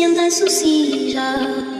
sientas su.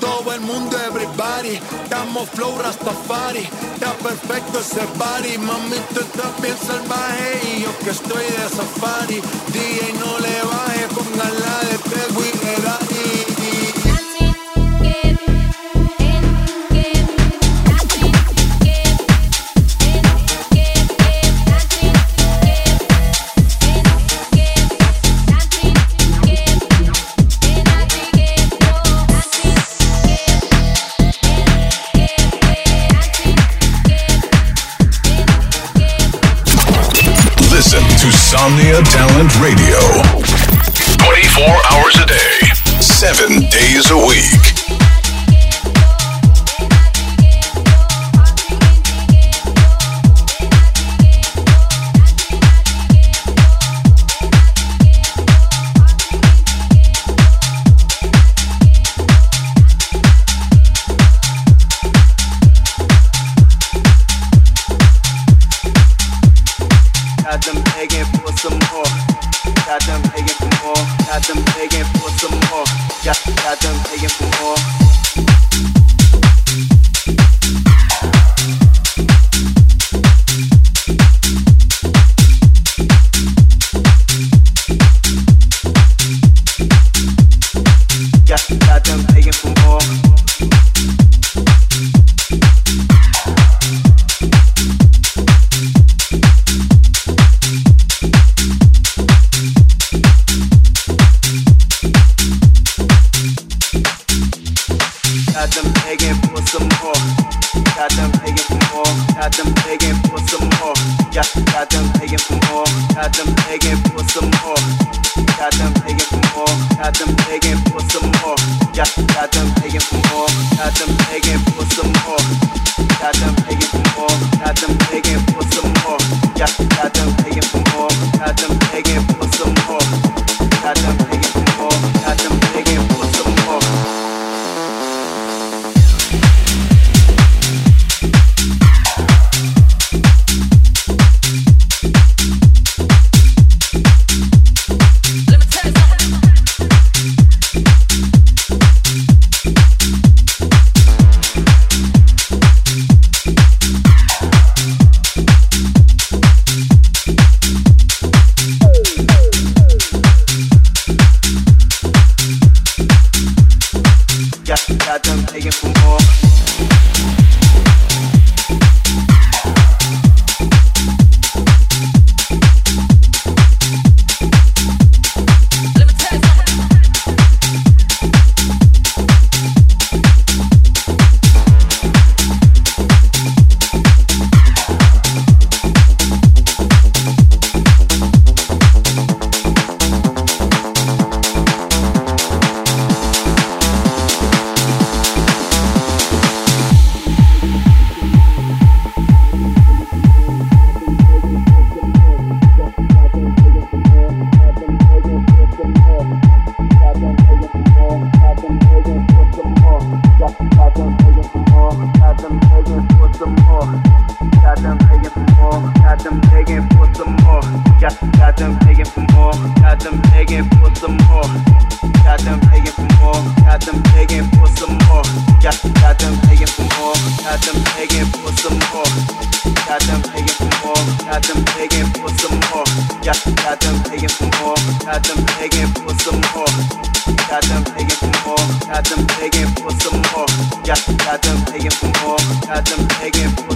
Todo el mundo, everybody. Estamos flow Rastafari, está perfecto ese party. Mami, tú estás bien salvaje y yo que estoy de safari. DJ no le baje, póngala de Tego y a week. Got, them begging for more. Got them begging for some more. Got them begging for more. Got them begging for some more. Got, got them begging for more. Got them them begging for some more. Got, got them begging for more. Got them begging for some more. Got them begging for more. Got them begging for some more. Got, got them begging for more. Got them begging for some more. Got them begging for more. Got them begging for some more. Got, got them begging for more. Got them begging for some more. Got them begging for more. Got them begging for some more. Got, got them begging for more. Got them begging for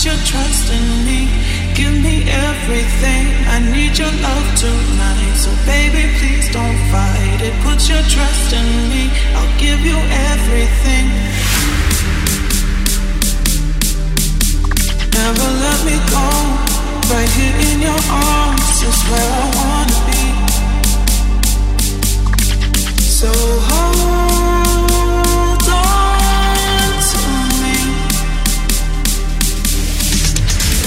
put your trust in me. Give me everything. I need your love tonight. So, baby, please don't fight it. Put your trust in me. I'll give you everything. Never let me go. Right here in your arms is where I wanna be. So hold.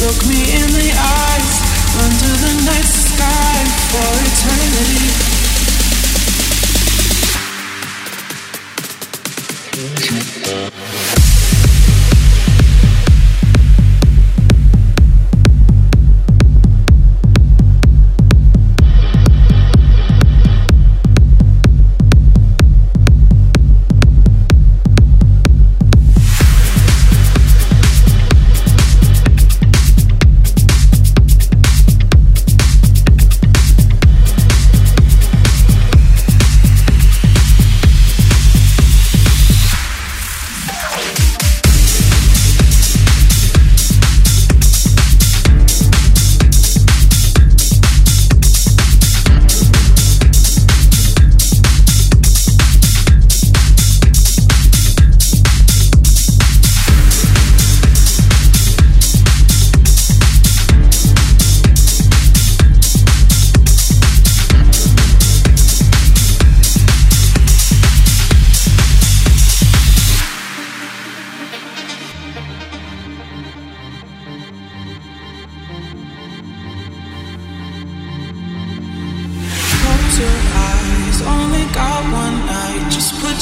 Look me in the eyes under the night sky for eternity.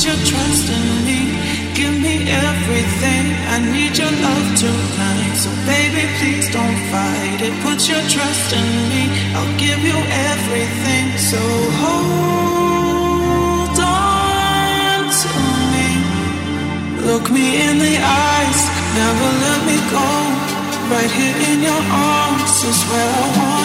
your trust in me. Give me everything. I need your love tonight. So baby, please don't fight it. Put your trust in me. I'll give you everything. So hold on to me. Look me in the eyes. Never let me go. Right here in your arms is where I want.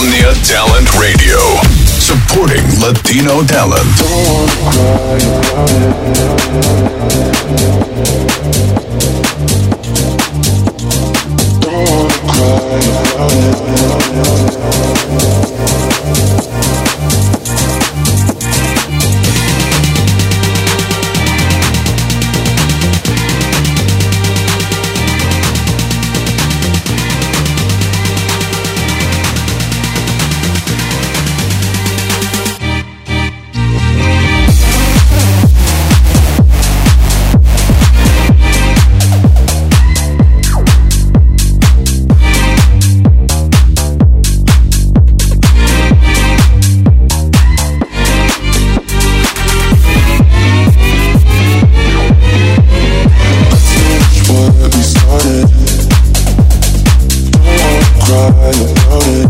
Talent Radio. Supporting Latino talent. fire, running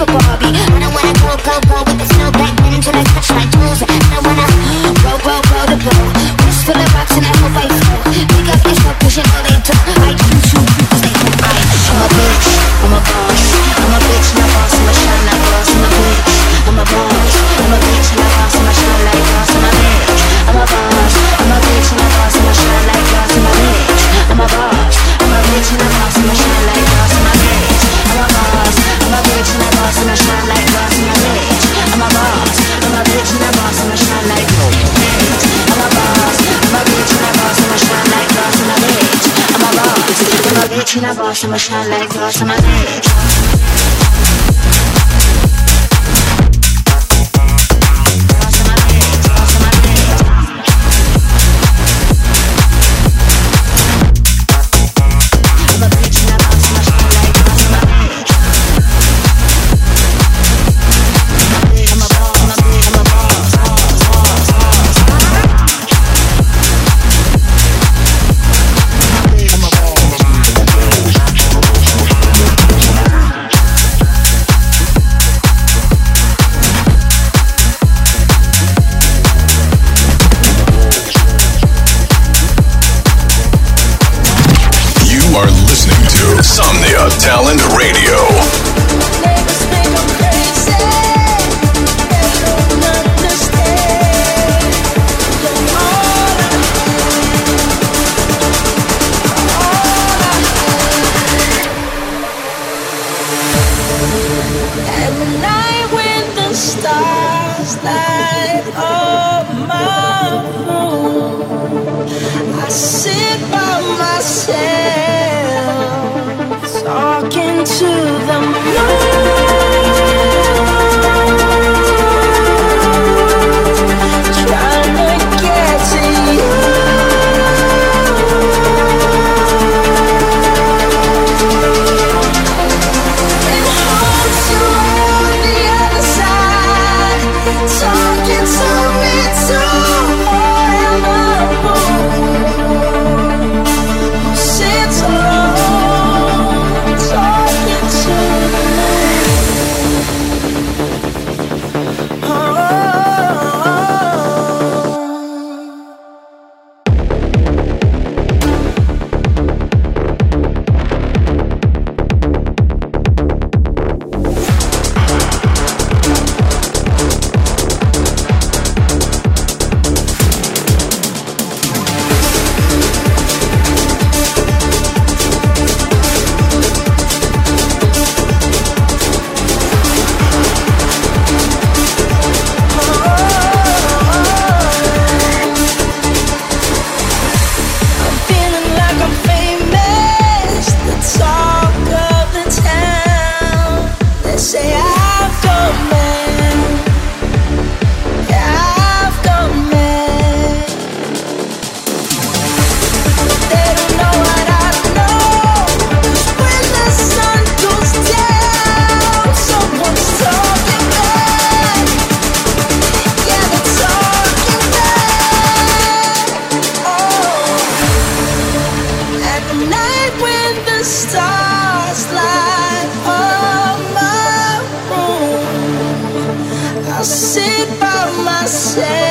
bitch and a boss, and I shine like glass. I'm say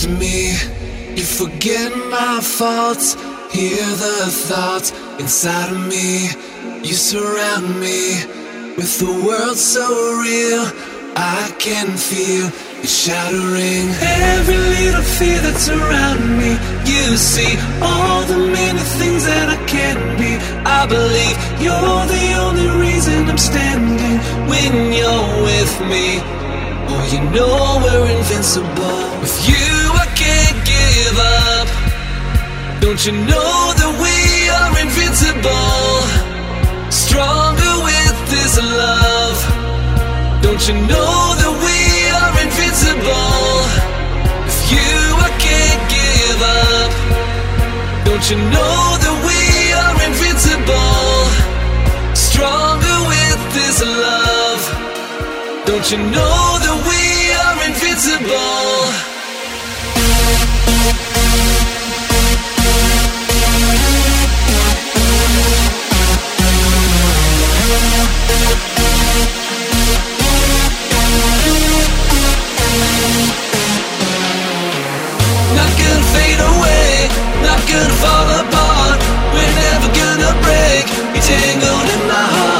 Protect me. You forget my faults, hear the thoughts inside of me. You surround me with the world so real. I can feel it shattering every little fear that's around me. You see all the many things that I can't be. I believe you're the only reason I'm standing when you're with me. Oh, you know we're invincible. With you, Don't you know that we are invincible? Stronger with this love. Don't you know that we are invincible? With you, I can't give up. Don't you know that we are invincible? Stronger with this love. Don't you know that we are invincible? Fade away, not gonna fall apart. We're never gonna break. You're tangled in my heart.